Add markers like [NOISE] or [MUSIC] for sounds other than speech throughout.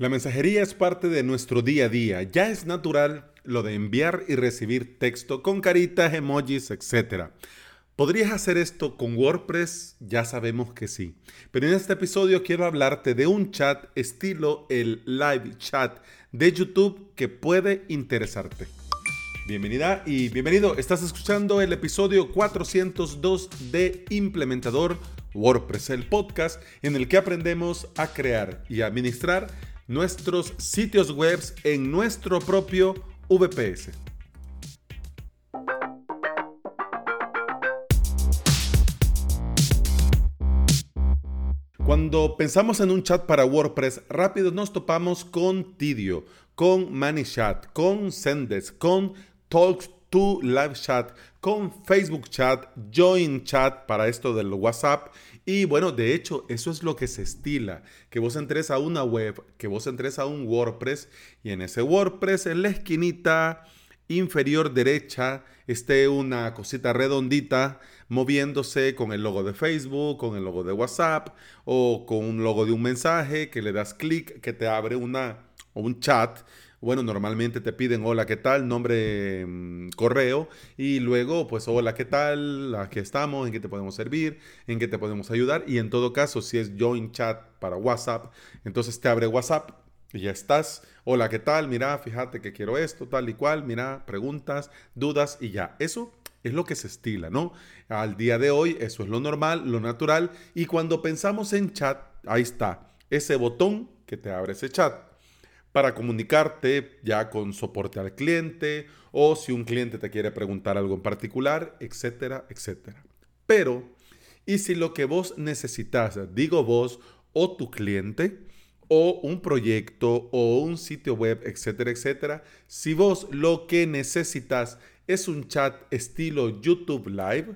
La mensajería es parte de nuestro día a día. Ya es natural lo de enviar y recibir texto con caritas, emojis, etc. ¿Podrías hacer esto con WordPress? Ya sabemos que sí. Pero en este episodio quiero hablarte de un chat estilo el live chat de YouTube que puede interesarte. Bienvenida y bienvenido. Estás escuchando el episodio 402 de Implementador WordPress, el podcast en el que aprendemos a crear y administrar nuestros sitios web en nuestro propio VPS. Cuando pensamos en un chat para WordPress, rápido nos topamos con Tidio, con ManyChat, con Sendes, con Talks to Live Chat, con Facebook Chat, Join Chat para esto del WhatsApp. Y bueno, de hecho, eso es lo que se estila, que vos entres a una web, que vos entres a un WordPress y en ese WordPress, en la esquinita inferior derecha, esté una cosita redondita moviéndose con el logo de Facebook, con el logo de WhatsApp o con un logo de un mensaje que le das clic, que te abre una, un chat bueno, normalmente te piden hola, ¿qué tal? Nombre, mm, correo y luego pues hola, ¿qué tal? Aquí estamos, ¿en qué te podemos servir? ¿En qué te podemos ayudar? Y en todo caso, si es Join Chat para WhatsApp, entonces te abre WhatsApp y ya estás. Hola, ¿qué tal? Mira, fíjate que quiero esto, tal y cual. Mira, preguntas, dudas y ya. Eso es lo que se estila, ¿no? Al día de hoy eso es lo normal, lo natural. Y cuando pensamos en chat, ahí está, ese botón que te abre ese chat para comunicarte ya con soporte al cliente o si un cliente te quiere preguntar algo en particular, etcétera, etcétera. Pero, ¿y si lo que vos necesitas, digo vos o tu cliente, o un proyecto o un sitio web, etcétera, etcétera, si vos lo que necesitas es un chat estilo YouTube Live,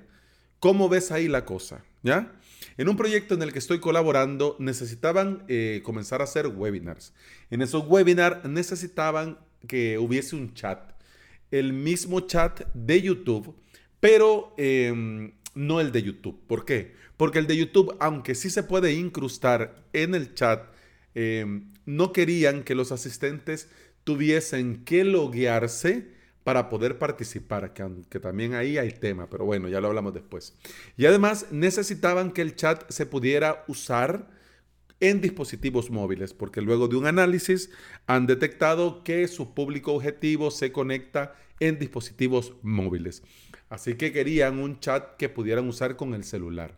¿cómo ves ahí la cosa? ¿Ya? En un proyecto en el que estoy colaborando necesitaban eh, comenzar a hacer webinars. En esos webinars necesitaban que hubiese un chat, el mismo chat de YouTube, pero em, no el de YouTube. ¿Por qué? Porque el de YouTube, aunque sí se puede incrustar en el chat, em, no querían que los asistentes tuviesen que loguearse para poder participar, que, también ahí hay tema, pero bueno, ya lo hablamos después. Y además necesitaban que el chat se pudiera usar en dispositivos móviles, porque luego de un análisis han detectado que su público objetivo se conecta en dispositivos móviles. Así que querían un chat que pudieran usar con el celular.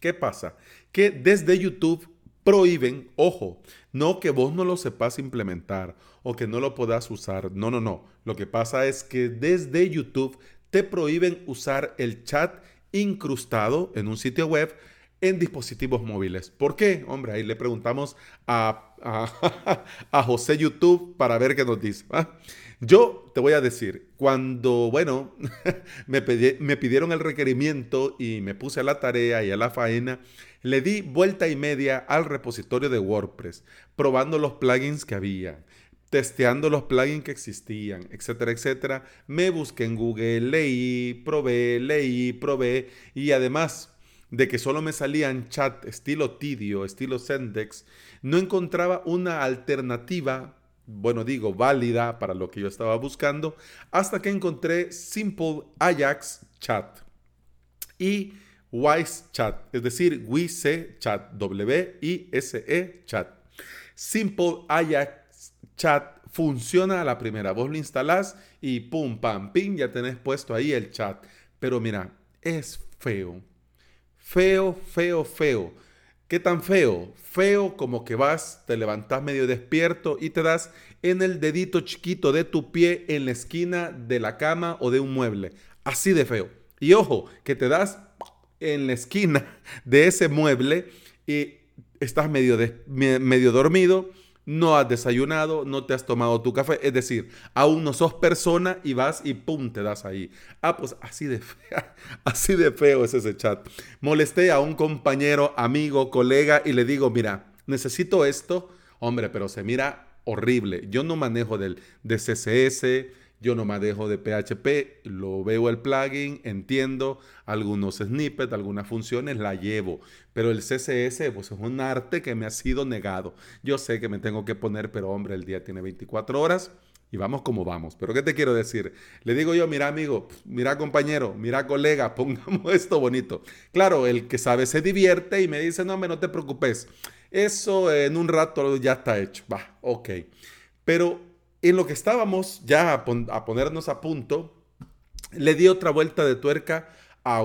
¿Qué pasa? Que desde YouTube prohíben, ojo, no que vos no lo sepas implementar o que no lo puedas usar. No, no, no. Lo que pasa es que desde YouTube te prohíben usar el chat incrustado en un sitio web en dispositivos móviles. ¿Por qué? Hombre, ahí le preguntamos a, [LAUGHS] José YouTube para ver qué nos dice. Yo te voy a decir, cuando, bueno, [LAUGHS] me, me pidieron el requerimiento y me puse a la tarea y a la faena, le di vuelta y media al repositorio de WordPress, probando los plugins que había, testeando los plugins que existían, etcétera, etcétera. Me busqué en Google, leí, probé, leí, probé y además de que solo me salían chat estilo Tidio, estilo Sendex, no encontraba una alternativa bueno, digo, válida para lo que yo estaba buscando, hasta que encontré Simple Ajax Chat y Wise Chat, es decir, WISE Chat, W-I-S-E Chat. Simple Ajax Chat funciona a la primera, vos lo instalás y pum, pam, ping, ya tenés puesto ahí el chat. Pero mira, es feo, feo, feo, feo ¿Qué tan feo? Feo como que vas, te levantas medio despierto y te das en el dedito chiquito de tu pie en la esquina de la cama o de un mueble. Así de feo. Y ojo, que te das en la esquina de ese mueble y estás medio, medio dormido no has desayunado, no te has tomado tu café, es decir, aún no sos persona y vas y pum, te das ahí. Ah, pues así de [LAUGHS] así de feo es ese chat. Molesté a un compañero, amigo, colega y le digo, mira, necesito esto, hombre, pero se mira horrible. Yo no manejo del de CSS, Yo no manejo de PHP, lo veo el plugin, entiendo algunos snippets, algunas funciones, la llevo. Pero el CSS pues, es un arte que me ha sido negado. Yo sé que me tengo que poner, pero hombre, el día tiene 24 horas y vamos como vamos. Pero ¿qué te quiero decir? Le digo yo, mira amigo, mira compañero, mira colega, [LAUGHS] pongamos esto bonito. Claro, el que sabe se divierte y me dice, no, no te preocupes. Eso en un rato ya está hecho. Va, ok. Pero en lo que estábamos ya a, ponernos a punto, le di otra vuelta de tuerca a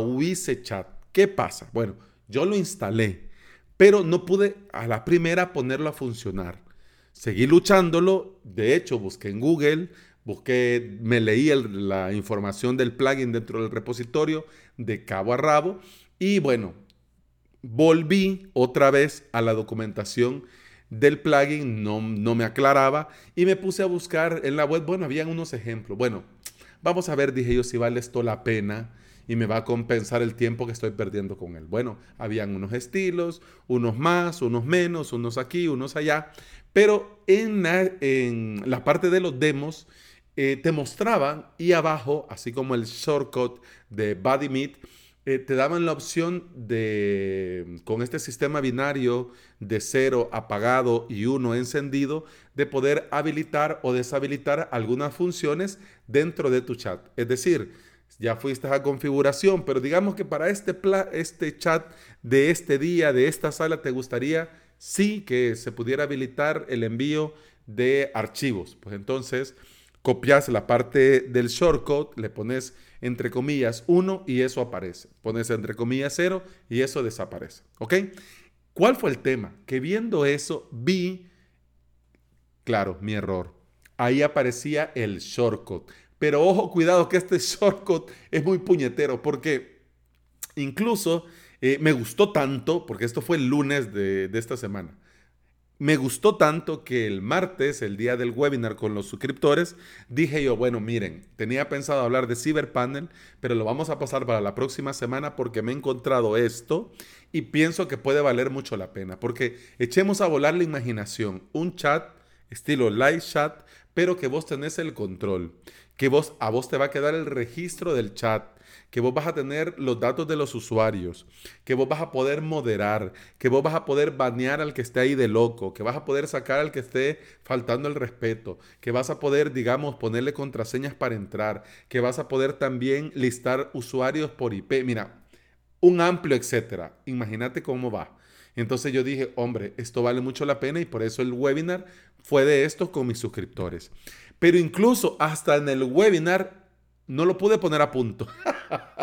Chat. ¿Qué pasa? Bueno, yo lo instalé, pero no pude a la primera ponerlo a funcionar. Seguí luchándolo, de hecho busqué en Google, busqué, me leí la información del plugin dentro del repositorio de cabo a rabo y bueno, volví otra vez a la documentación del plugin, no, no me aclaraba y me puse a buscar en la web, bueno, habían unos ejemplos. Bueno, vamos a ver, dije yo, si vale esto la pena y me va a compensar el tiempo que estoy perdiendo con él. Bueno, habían unos estilos, unos más, unos menos, unos aquí, unos allá, pero en la, en la parte de los demos eh, te mostraban y abajo, así como el shortcut de BodyMeet, eh, te daban la opción de, con este sistema binario de cero apagado y uno encendido, de poder habilitar o deshabilitar algunas funciones dentro de tu chat. Es decir, ya fuiste a configuración, pero digamos que para este, este chat de este día, de esta sala, te gustaría sí que se pudiera habilitar el envío de archivos. Pues entonces copias la parte del shortcut, le pones entre comillas 1 y eso aparece. Pones entre comillas 0 y eso desaparece. ¿Ok? ¿Cuál fue el tema? Que viendo eso vi, claro, mi error. Ahí aparecía el shortcut. Pero ojo, cuidado que este [LAUGHS] shortcut es muy puñetero porque incluso eh, me gustó tanto, porque esto fue el lunes de, de esta semana. Me gustó tanto que el martes, el día del webinar con los suscriptores, dije yo, bueno, miren, tenía pensado hablar de CyberPanel, pero lo vamos a pasar para la próxima semana porque me he encontrado esto y pienso que puede valer mucho la pena, porque echemos a volar la imaginación, un chat estilo live chat, pero que vos tenés el control, que vos a vos te va a quedar el registro del chat, que vos vas a tener los datos de los usuarios, que vos vas a poder moderar, que vos vas a poder banear al que esté ahí de loco, que vas a poder sacar al que esté faltando el respeto, que vas a poder, digamos, ponerle contraseñas para entrar, que vas a poder también listar usuarios por IP. Mira, un amplio etcétera. Imagínate cómo va. Entonces yo dije, hombre, esto vale mucho la pena y por eso el webinar fue de esto con mis suscriptores. Pero incluso hasta en el webinar no lo pude poner a punto.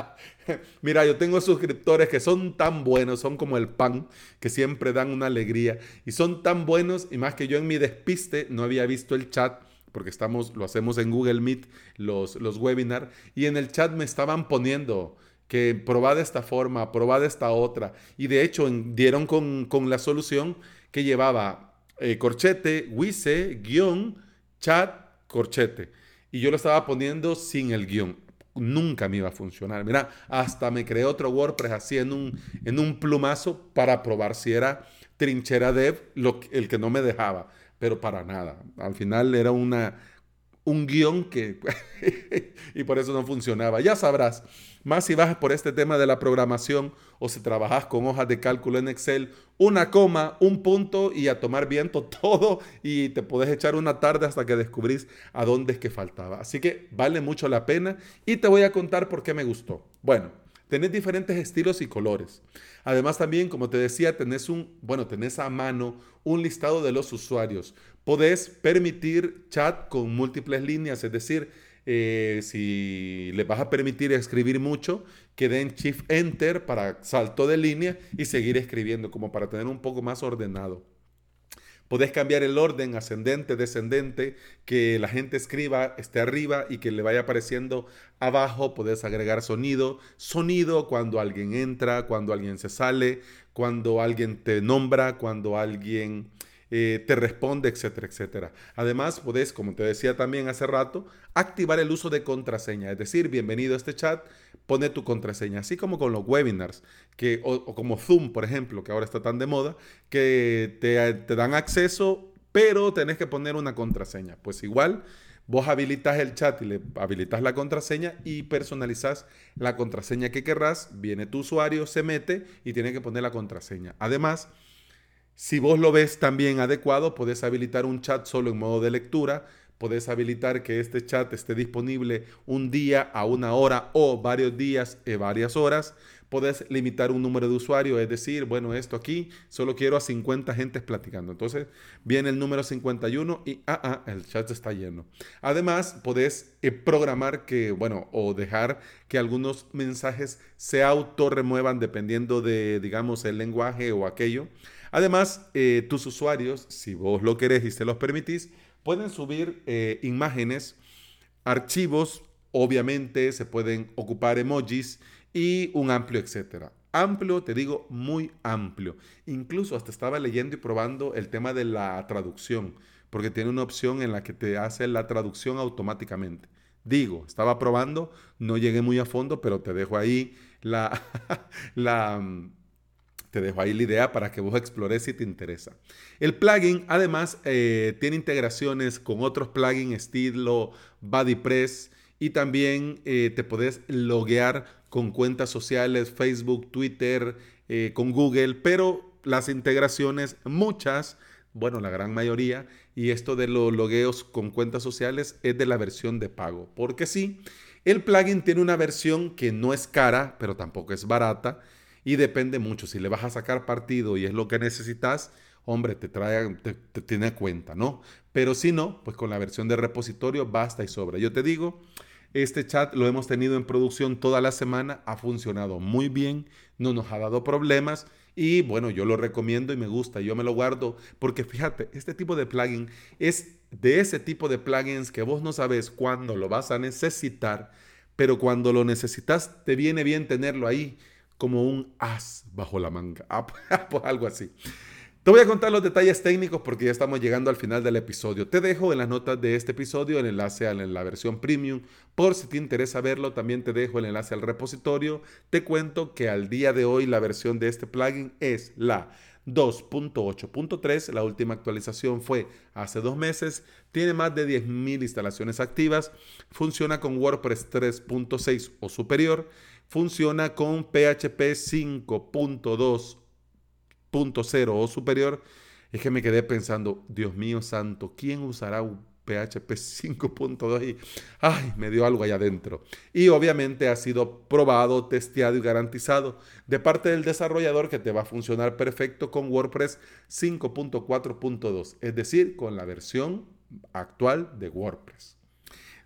[LAUGHS] Mira, yo tengo suscriptores que son tan buenos, son como el pan, que siempre dan una alegría. Y son tan buenos, y más que yo en mi despiste no había visto el chat, porque estamos, lo hacemos en Google Meet, los, los webinars, y en el chat me estaban poniendo que probad de esta forma, probad de esta otra. Y de hecho dieron con, la solución que llevaba eh, corchete, wise, guion, chat, corchete y yo lo estaba poniendo sin el guion. Nunca me iba a funcionar. Mira, hasta me creé otro WordPress así en un, en un plumazo para probar si era trinchera dev lo, el que no me dejaba. Pero para nada. Al final era una, un guion que... [LAUGHS] y por eso no funcionaba. Ya sabrás, más si vas por este tema de la programación o si trabajas con hojas de cálculo en Excel, una coma, un punto y a tomar viento [LAUGHS] todo y te puedes echar una tarde hasta que descubrís a dónde es que faltaba. Así que vale mucho la pena y te voy a contar por qué me gustó. Bueno, tenés diferentes estilos y colores. Además también, como te decía, tenés un, bueno, tenés a mano un listado de los usuarios. Podés permitir chat con múltiples líneas, es decir, eh, si le vas a permitir escribir mucho, que den Shift Enter para salto de línea y seguir escribiendo, como para tener un poco más ordenado. Podés cambiar el orden ascendente, descendente, que la gente escriba, esté arriba y que le vaya apareciendo abajo. Podés agregar sonido, sonido cuando alguien entra, cuando alguien se sale, cuando alguien te nombra, cuando alguien eh, te responde, etcétera, etcétera. Además, podés, como te decía también hace rato, activar el uso de contraseña. Es decir, bienvenido a este chat, pone tu contraseña. Así como con los webinars, que, o, como Zoom, por ejemplo, que ahora está tan de moda, que te, dan acceso, pero tenés que poner una contraseña. Pues igual Vos habilitas el chat y le habilitas la contraseña y personalizas la contraseña que querrás. Viene tu usuario, se mete y tiene que poner la contraseña. Además, si vos lo ves también adecuado, podés habilitar un chat solo en modo de lectura. Podés habilitar que este chat esté disponible un día a una hora o varios días y varias horas puedes limitar un número de usuarios, es decir, bueno, esto aquí solo quiero a 50 gentes platicando. Entonces viene el número 51 y ah, ah, el chat está lleno. Además, puedes eh, programar que, bueno, o dejar que algunos mensajes se auto remuevan dependiendo de, digamos, el lenguaje o aquello. Además, eh, tus usuarios, si vos lo querés y se los permitís, pueden subir eh, imágenes, archivos, obviamente se pueden ocupar emojis y un amplio etcétera. Amplio, te digo, muy amplio. Incluso hasta estaba leyendo y probando el tema de la traducción, porque tiene una opción en la que te hace la traducción automáticamente. Digo, estaba probando, no llegué muy a fondo, pero te dejo ahí la, [LAUGHS] la, te dejo ahí la idea para que vos explores si te interesa. El plugin además eh, tiene integraciones con otros plugins estilo BuddyPress y también eh, te podés loguear con cuentas sociales, Facebook, Twitter, eh, con Google, pero las integraciones, muchas, bueno, la gran mayoría, y esto de los logueos con cuentas sociales es de la versión de pago. Porque sí, el plugin tiene una versión que no es cara, pero tampoco es barata, y depende mucho. Si le vas a sacar partido y es lo que necesitas, hombre, te trae, te, tiene cuenta, ¿no? Pero si no, pues con la versión de repositorio basta y sobra. Yo te digo, este chat lo hemos tenido en producción toda la semana, ha funcionado muy bien, no nos ha dado problemas y bueno, yo lo recomiendo y me gusta, yo me lo guardo porque fíjate, este tipo de plugin es de ese tipo de plugins que vos no sabes cuándo lo vas a necesitar, pero cuando lo necesitas te viene bien tenerlo ahí como un as bajo la manga, [LAUGHS] algo así. Te voy a contar los detalles técnicos porque ya estamos llegando al final del episodio. Te dejo en las notas de este episodio el enlace a la versión premium. Por si te interesa verlo, también te dejo el enlace al repositorio. Te cuento que al día de hoy la versión de este plugin es la 2.8.3. La última actualización fue hace dos meses. Tiene más de 10.000 instalaciones activas. Funciona con WordPress 3.6 o superior. Funciona con PHP 5.2 0 o superior, es que me quedé pensando, Dios mío santo, ¿quién usará un PHP 5.2? Y, ay, me dio algo allá adentro. Y obviamente ha sido probado, testeado y garantizado de parte del desarrollador que te va a funcionar perfecto con WordPress 5.4.2, es decir, con la versión actual de WordPress.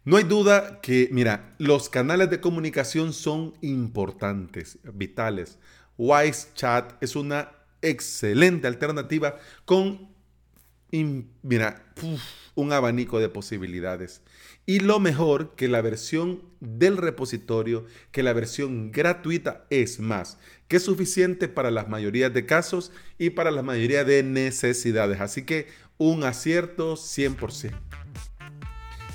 No hay duda que, mira, los canales de comunicación son importantes, vitales. Wise Chat es una excelente alternativa con, mira, un abanico de posibilidades. Y lo mejor que la versión del repositorio, que la versión gratuita es más que suficiente para las mayorías de casos y para la mayoría de necesidades. Así que un acierto 100%.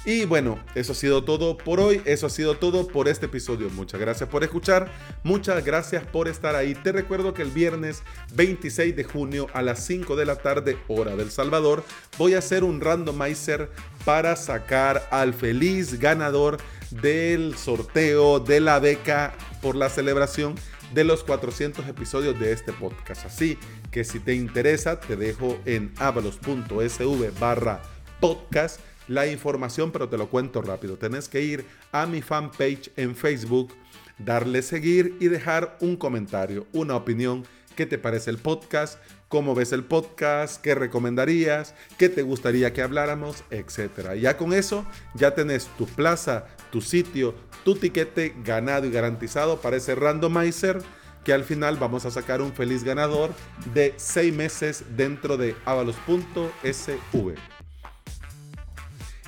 Y bueno, eso ha sido todo por hoy, eso ha sido todo por este episodio. Muchas gracias por escuchar, muchas gracias por estar ahí. Te recuerdo que el viernes 26 de junio a las 5 de la tarde, hora del Salvador, voy a hacer un randomizer para sacar al feliz ganador del sorteo de la beca por la celebración de los 400 episodios de este podcast. Así que si te interesa, te dejo en avalos.sv barra podcast la información, pero te lo cuento rápido. Tenés que ir a mi fanpage en Facebook, darle seguir y dejar un comentario, una opinión. ¿Qué te parece el podcast? ¿Cómo ves el podcast? ¿Qué recomendarías? ¿Qué te gustaría que habláramos? Etcétera. Ya con eso, ya tenés tu plaza, tu sitio, tu tiquete ganado y garantizado para ese randomizer que al final vamos a sacar un feliz ganador de seis meses dentro de avalos.sv.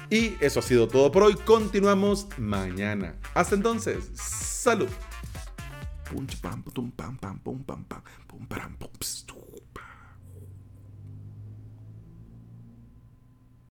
Y eso ha sido todo por hoy. Continuamos mañana. Hasta entonces, salud.